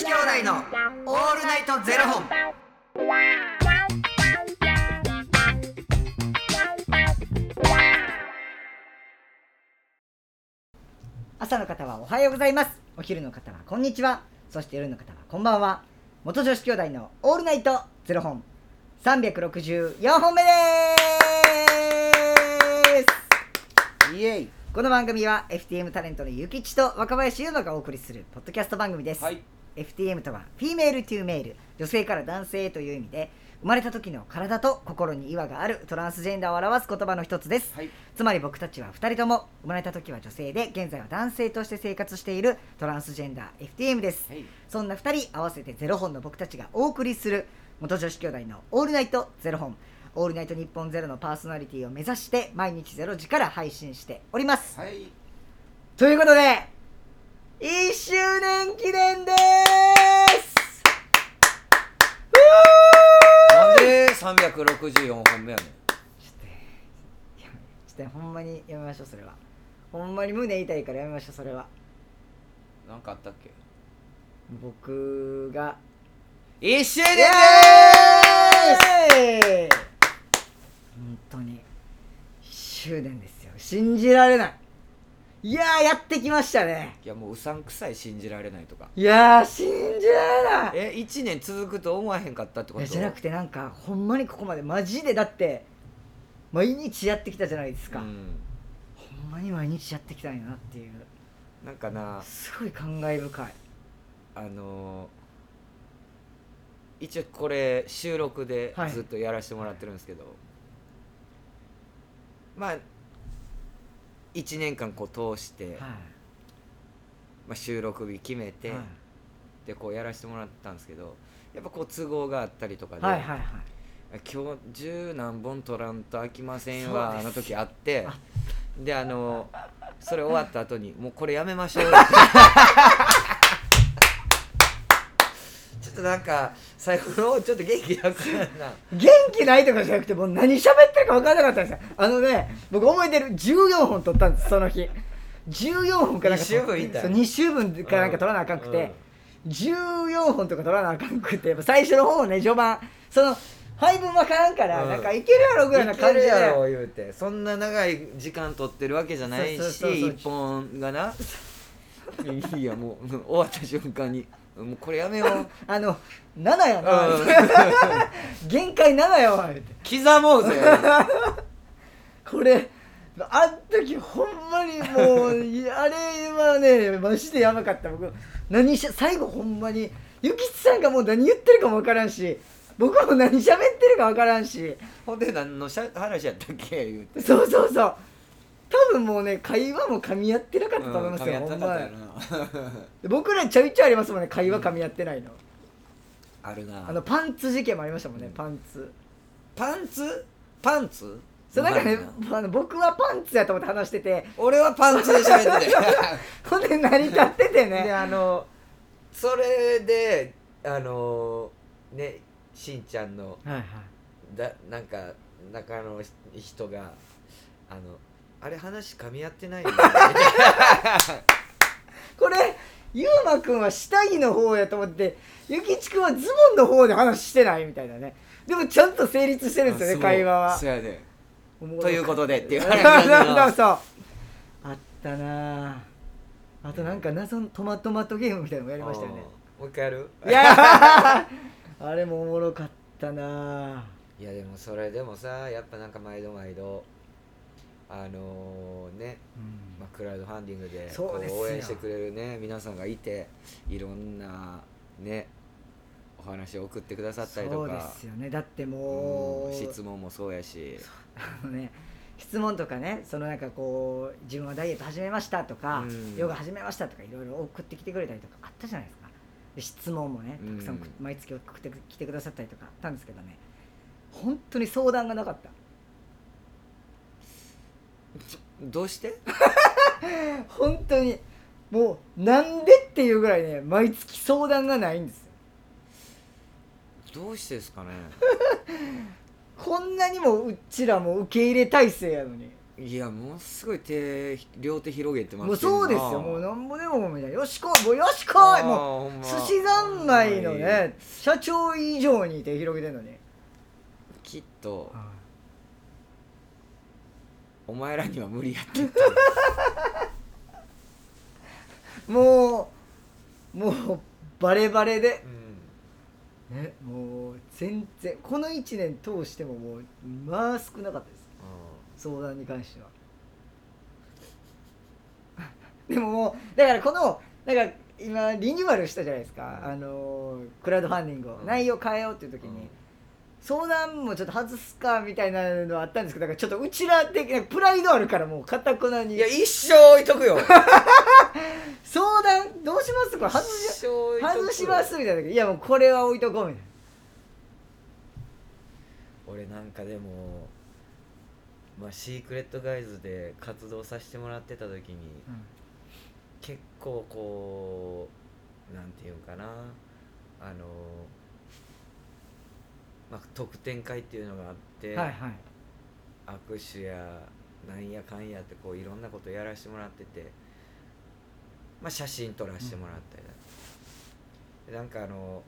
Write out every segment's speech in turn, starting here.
子兄弟のオールナイトゼロ本。朝の方はおはようございます。お昼の方はこんにちは。そして夜の方はこんばんは。元女子兄弟のオールナイトゼロ本。364本目です。イエイ。この番組は FTM タレントのゆきちと若林優馬がお送りするポッドキャスト番組です、はい FTM とは Female to Male 女性から男性へという意味で生まれた時の体と心に違和があるトランスジェンダーを表す言葉の一つです、はい。つまり僕たちは2人とも生まれた時は女性で現在は男性として生活しているトランスジェンダー FTM です、はい。そんな2人合わせてゼロ本の僕たちがお送りする元女子兄弟の「オールナイトゼロ本」「オールナイト日本ゼロのパーソナリティを目指して毎日ゼロ時から配信しておりますはい。ということで1周年記念です。なんで364本目やねん。ちょっとちょっとほんまにやめましょうそれは。ほんまに胸痛いからやめましょうそれは。なんかあったっけ？僕が。一周イ年エーイ。本当に1周年ですよ。信じられないいやーやってきましたね。いやもううさんくさい信じられないとか。いやー信じられない。え1年続くと思わへんかったってこと？じゃなくてなんかほんまにここまでマジでだって毎日やってきたじゃないですか、うん、ほんまに毎日やってきたんやなっていう。なんかなすごい感慨深い。あのー一応これ収録ではい。ずっとやらせてもらってるんですけど、まあ1年間こう通して、はまあ、収録日決めい、て、はい。でこうやらせてもらったんですけどやっぱこう都合があったりとかで、はいはいはい。今日十何本取らんと飽きませんわあの時あってあであの それ終わった後にもうこれやめましょう。っ てちょっとなんか最後の方ちょっと元気なくな。元気ないとかじゃなくてもう何喋ってるか分からなかったんですよ。あのね僕覚えてる14本撮ったんですその日。14本かなんか撮って二週分いたそう2週分かなんか撮らなあかんくて、14本とか撮らなあかんくて最初の方ね序盤。その配分分からんから、うん。なんかいけるやろぐらいな感じで。いけるやろ言うて。そんな長い時間取ってるわけじゃないし一本がな。いやもう終わった瞬間にもうこれやめよう。あの7やな、うん。限界7やわ。言うて刻もうぜ。これあん時ほんまにもうあれはねマジでやばかった。僕何し最後ほんまにゆきちさんがもう何言ってるかもわからんし僕も何喋ってるかわからんし。ほんで何のしゃ話やったっけ？言うて。そうそうそう多分もうね会話も噛み合ってなかったと思いますよ、うん僕らちょいちょいありますもんね会話噛み合ってないの、あるな。あのパンツ事件もありましたもんね、パンツ。パンツ？パンツ？そうなんかねなあの僕はパンツやと思って話してて。俺はパンツで喋ってて。ほんで成り立っててね。であのそれであのねしんちゃんのはいはい。だなんか中の人があのあれ話噛み合ってないよ。ね これゆうまくんは下着の方やと思ってゆきちくんはズボンの方で話してないみたいなね。でもちゃんと成立してるんですよね会話は。そうやで。ということでっていう話。そうそうあったなああとなんか謎のトマトマトゲームみたいなのもやりましたよね。もう一回やる？いやー。あれもおもろかったなあいやでもそれでもさやっぱなんか毎度毎度あのね、まあ、クラウドファンディングで応援してくれるね皆さんがいていろんなねお話を送ってくださったりそうでとかすよね。だってもううん質問もそうやし。あのね質問とかねそのなんかこう自分はダイエット始めましたとか、うん。ヨガ始めましたとかいろいろ送ってきてくれたりとかあったじゃないですか。で質問もねたくさん。毎月送ってきてくださったりとかあったんですけどね。本当に相談がなかったどうして？本当にもうなんでっていうぐらいね毎月相談がないんですよ。どうしてですかね？こんなにもうちらも受け入れ体制やのに。いいやものすごい手両手広げてますもうそうですよ。もううなんぼでもみたいな。よしこいもうよしこいもうう寿司三昧のね社長以上に手広げてんのに。きっとお前らには無理やってもうもうバレバレで。うん。ねもう全然この1年通してももうまあ少なかったです。相談に関しては。でももうだからこのなんか今リニューアルしたじゃないですか、あのクラウドファンディングを、うん。内容変えようっていう時に、うん相談もちょっと外すかみたいなのはあったんですけどだからちょっとうちら的なプライドあるからもうかたくなに。いや一生置いとくよ。相談どうします？これ外し外しますみたいな。時いやもうこれは置いとこうみたい俺なんかでもまあシークレットガイズで活動させてもらってた時にな、結構こうなんていうんかな。あのまあ特典会っていうのがあって、はいはい。握手やなんやかんやってこういろんなことやらせてもらってて、まあ、写真撮らせてもらったりだとか、でなんかあの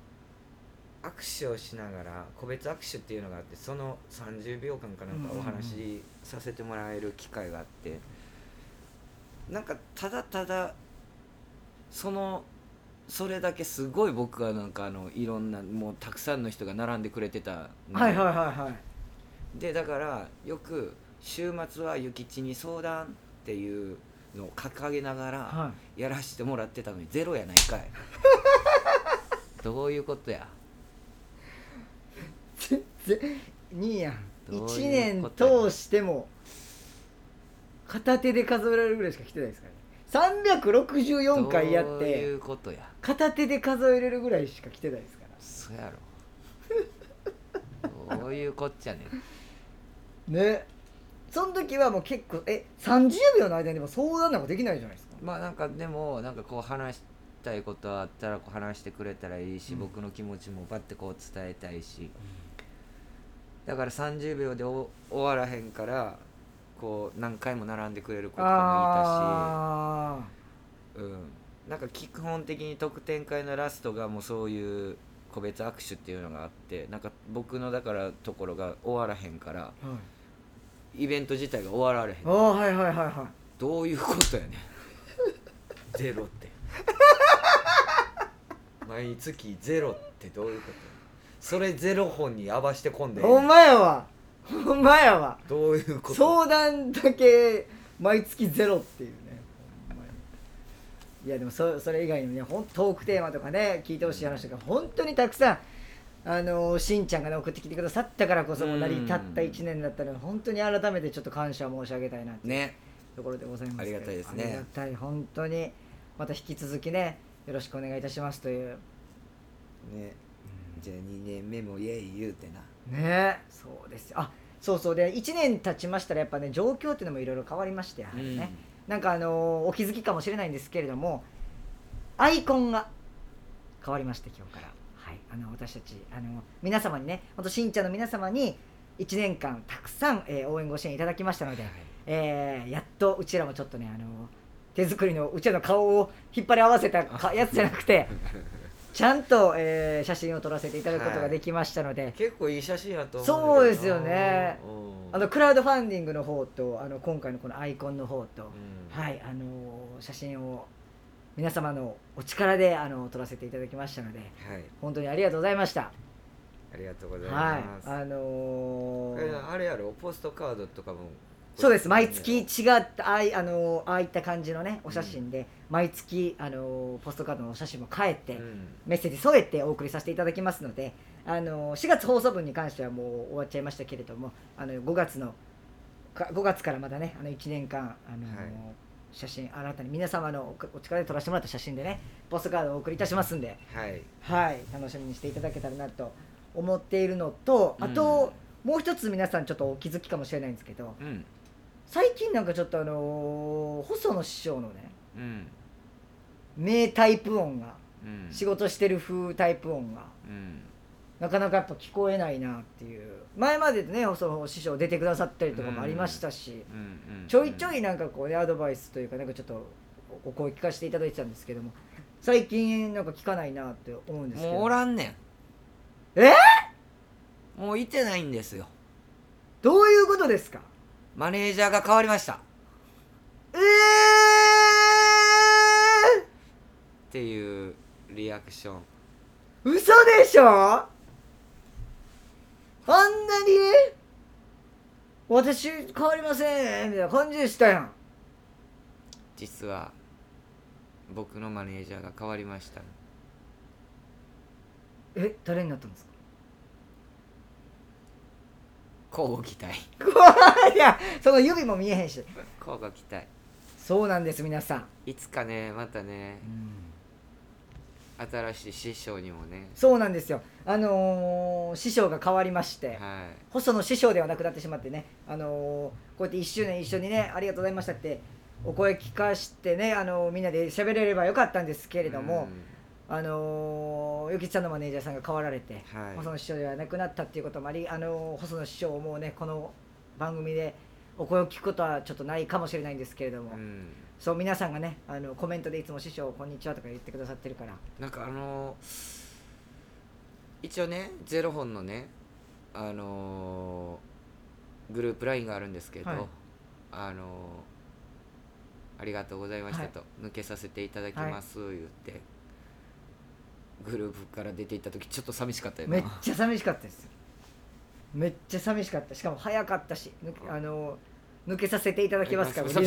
握手をしながら個別握手っていうのがあってその30秒間かなんかお話しさせてもらえる機会があって、なんかただただそのそれだけすごい僕はなんかあのいろんなもうたくさんの人が並んでくれてたのはいはいはいはい。でだからよく週末は諭吉に相談っていうのを掲げながらはやらせてもらってたのにゼロやないかい。どういうことや？い全然にやん。どう1年いうことや？通しても片手で数えられるぐらいしか来てないですからね364回やっどういてうことや。片手で数えれるぐらいしか来てないですから。そやろ。どういうこっちゃねん。ね。その時はもう結構え30秒の間にでも相談なんかできないじゃないですか。まあなんかでもなんかこう話したいことあったらこう話してくれたらいいし、うん。僕の気持ちもバッてこう伝えたいし。だから30秒でお終わらへんからこう何回も並んでくれる子ともいたし、か基本的に特典会のラストがもうそういう個別握手っていうのがあってなんか僕のだからところが終わらへんからー、はい、イベント自体が終わられへん。あーはいはいはいはいどういうことやねん。ゼロって。毎月ゼロってどういうことそれゼロ本に合わしてこんでほんまやわ。ほんまやわ。どういうこと相談だけ毎月ゼロっていういやでもそそれ以外にもねほんトークテーマとかね聞いてほしい話とか本当にたくさんあのしんちゃんがね送ってきてくださったからこそ成り立った1年だったので本当に改めてちょっと感謝申し上げたいなって。いうね。ところでございますありがたいですね。ありがたい本当にまた引き続きねよろしくお願いいたしますという。ね。じゃあ2年目もイエイ言うてな。ね。そうです。よあそうそう。で1年経ちましたらやっぱね状況っていうのもいろいろ変わりましてやはりね、なんかあのーお気づきかもしれないんですけれどもアイコンが変わりまして今日から、はい、あの私たちあの皆様にねほんとしんちゃんの皆様に1年間たくさん、えー応援ご支援いただきましたので、えーやっとうちらもちょっとねあの手作りのうちらの顔を引っ張り合わせたかやつじゃなくてちゃんと、えー写真を撮らせていただくことができましたので、結構いい写真やと思そうですよね。うん。あのクラウドファンディングの方とあの今回のこのアイコンの方と、うん。はいあの写真を皆様のお力であの撮らせていただきましたのではい。本当にありがとうございました。ありがとうございはい。ます、あのえーあれやろ？ポストカードとかもそうです。毎月違ったああいあのーああいった感じのねお写真で、毎月あのーポストカードのお写真も変えて、うん。メッセージ添えてお送りさせていただきますので、あの4月放送分に関してはもう終わっちゃいましたけれどもあの5月のか5月からまだねあの1年間、あのはい。写真新たに皆様のおお力で撮らせてもらった写真でねポストカードをお送りいたしますんで、はい。はい、楽しみにしていただけたらなと思っているのとあと、もう一つ皆さんちょっとお気づきかもしれないんですけどうん最近なんかちょっとあの細野師匠のねうん。名タイプ音がうん。仕事してる風タイプ音がうん。なかなかやっぱ聞こえないなっていう。前までねその師匠出てくださったりとかもありましたし、うんうんちょいちょいなんかこうねアドバイスというかなんかちょっとお声聞かせていただいてたんですけども最近なんか聞かないなって思うんですけど。もうおらんねん。え？もういてないんですよ。どういうことですか？マネージャーが変わりました。っえていうリアクション。ー、嘘でしょ？あんなに？私変わりません。みたいな。感じでしたやん。実は僕のマネージャーが変わりました。え誰になったんですか？交互期待。いやその指も見えへんし。交互期待そうなんです皆さん、いつかねまたね新しい師匠にもね。そうなんですよ。あのー師匠が変わりまして、は細野師匠ではなくなってしまってね、あのーこうやって1周年一緒にねありがとうございましたってお声聞かしてね、あのーみんなで喋れればよかったんですけいれども、あのー、ゆきちさんのマネージャーさんが変わられて、はい。細野師匠ではなくなったっていうこともあり、あのー細野師匠もねこの番組でお声を聞くことはちょっとないかもしれないんですけれども、うん。そう皆さんがねあのコメントでいつも師匠こんにちはとか言ってくださってるから。なんかあの一応ねゼロ本のねあのグループ LINE があるんですけど、はい。あのありがとうございましたと、抜けさせていただきます、言ってグループから出ていった時ちょっと寂しかったよな。めっちゃ寂しかったですめっちゃ寂しかった。しかも早かったし抜けあの抜けさせていただきますからさ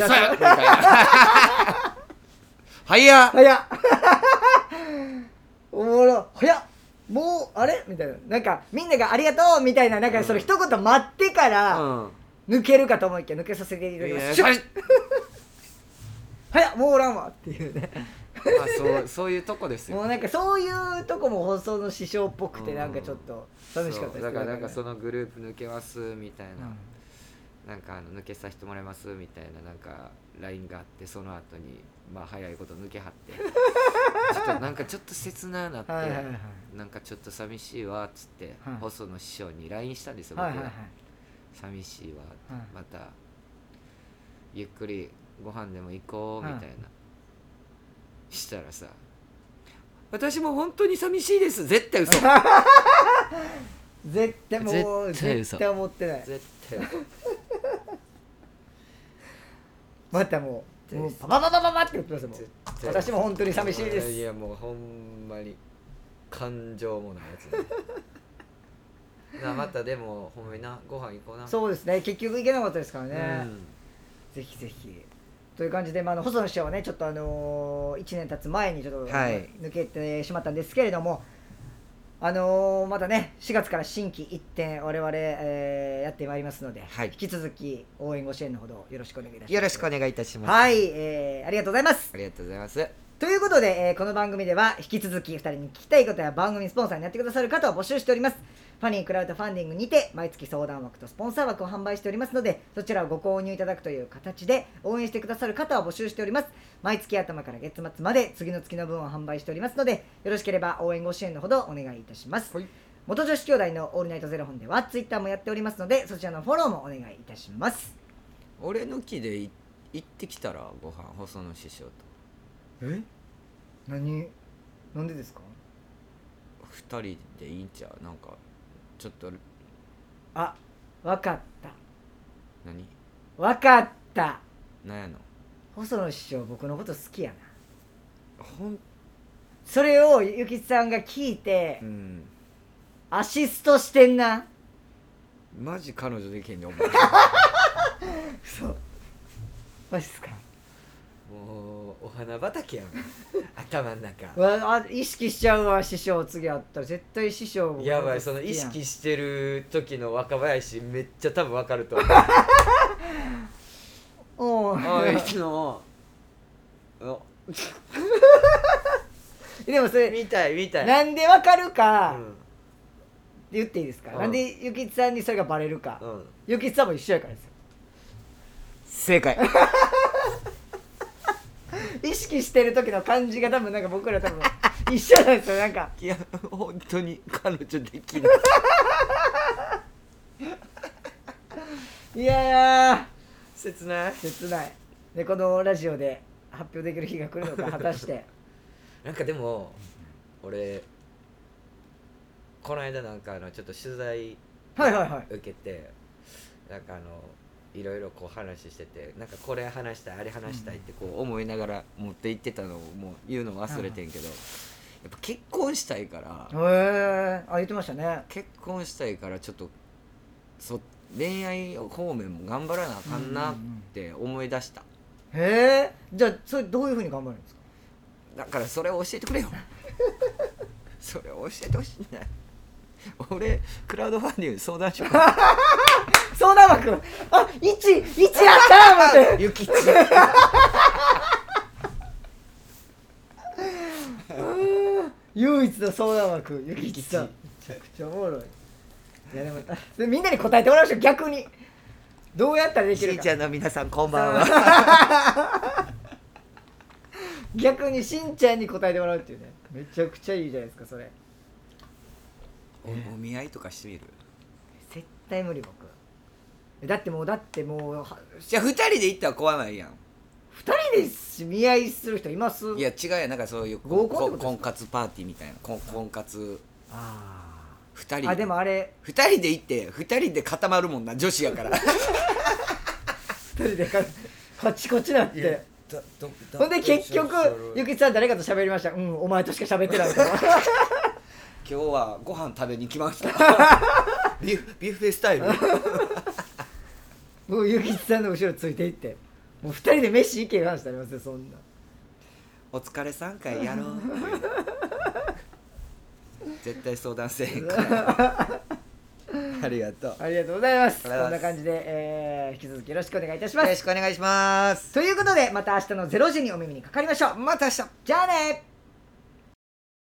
早っ。早っ。おもろ。早っ。もうあれ？みたいな。なんかみんなが「ありがとう」みたいななんかその一言待ってからうん。抜けるかと思いきや抜けさせていただきます。早っ。もうおらんわっていうねまあそうそういうとこですよ。もうなんかそういうとこも放送の師匠っぽくてうん。なんかちょっと寂しかったで。すだからなんかその、のグループ抜けますみたいな、うん。なんかあの抜けさせてもらいますみたいななんか LINE があってその後にまあ早いこと抜けはって。ちょっとなんかちょっと切ななって、はいはいはいなんかちょっと寂しいわっつって、はい。細野師匠に LINE したんですよ僕が、はいはい。は。い寂しいわ、はい。またゆっくりご飯でも行こうみたいな、したらさ私も本当に寂しいです。絶対嘘。絶対もう絶対嘘。絶対思ってない。絶対嘘。またもうもうパパパパパパって言ってますもん私も本当に寂しいです。いやもうほんまに感情もないやつ。ねなまたでもほんまになご飯行こうな。そうですね。結局行けなかったですからね、うん。ぜひぜひという感じで、まあ、あの細野師匠はねちょっとあのー、1年経つ前にちょっと、はい。抜けてしまったんですけれどもあのーまたね4月から新規一点我々、えーやってまいりますので、はい。引き続き応援ご支援のほどよろしくお願いいたします。よろしくお願いいたします、はい、えーありがとうございます。ありがとうございますということで、えーこの番組では引き続き2人に聞きたいことや番組スポンサーになってくださる方を募集しております。ファニークラウドファンディングにて毎月相談枠とスポンサー枠を販売しておりますのでそちらをご購入いただくという形で応援してくださる方を募集しております。毎月頭から月末まで次の月の分を販売しておりますのでよろしければ応援ご支援のほどお願いいたします、はい。元女子兄弟のオールナイトゼロ本ではツイッターもやっておりますのでそちらのフォローもお願いいたします。俺抜きでい行ってきたらご飯細野師匠とえ？何？なんでですか？二人でいいんちゃう？なんかちょっとあわかった。何？わかった。なんやの？細野師匠僕のこと好きやな。ほんそれをゆきさんが聞いてうん。アシストしてんな。マジ彼女できへんねお前。そう。マジっすか？もうお花畑やん。頭の中。わあ意識しちゃうわ師匠次会ったら絶対師匠やばいその意識してる時の若林めっちゃ多分分かると思う。う。んあいつの。お。でもそれ見たい見たい。なんでわかるか、うん。言っていいですか、うん。なんでゆきさんにそれがバレるか、うん。ゆきさんも一緒やからですよ。正解意識してる時の感じが多分なんか僕ら多分 一緒なんですよなんか。いや本当に彼女できない。いやいや切ない。切ない。でこのラジオで発表できる日が来るのか果たして。なんかでも俺この間なんかあのちょっと取材はいはいはい。受けてなんかあのいろいろこう話しててなんかこれ話したいあれ話したいってこう思いながら持って行ってたのをもう言うの忘れてんけど、やっぱ結婚したいから。へえあ言ってましたね。結婚したいからちょっとそ恋愛方面も頑張らなあかんなって思い出した、へえじゃあそれどういうふうに頑張るんですか？だからそれを教えてくれよ。それを教えてほしいね。俺クラウドファンディング相談しようか相談枠あ一一やったー思って。ゆきち唯一の相談枠ゆきちさん。めちゃくちゃおもろい。いやでもでみんなに答えてもらいましょう逆に。どうやったらできるか。しんちゃんの皆さんこんばんは。逆にしんちゃんに答えてもらうっていうね。めちゃくちゃいいじゃないですかそれ。おお見合いとかしてみる？絶対無理僕だってもうだってもうはじゃあ2人で行ったら怖ないやん。二人でし見合いする人います？いや違うやんなんかそういう合コン婚活パーティーみたいな。婚婚活。あ2人ーあでもあれ。2人で行って2人で固まるもんな女子やから。二人でかカチコチなって。ほんで結局ゆきちさん誰かと喋りました？うんお前としか喋ってないから今日はご飯食べに来ました。ビュビュッフェスタイルもうゆきちさんの後ろついていって。もう二人で飯行ける話になりますよそんな。お疲れ3回やろう。絶対相談せえへんから。ありがとう。ありがとうございます。こんな感じで、えー引き続きよろしくお願いいたしまよろすしくお願いします。ということでまた明日の0時にお耳にかかりましょう。また明日。じゃあね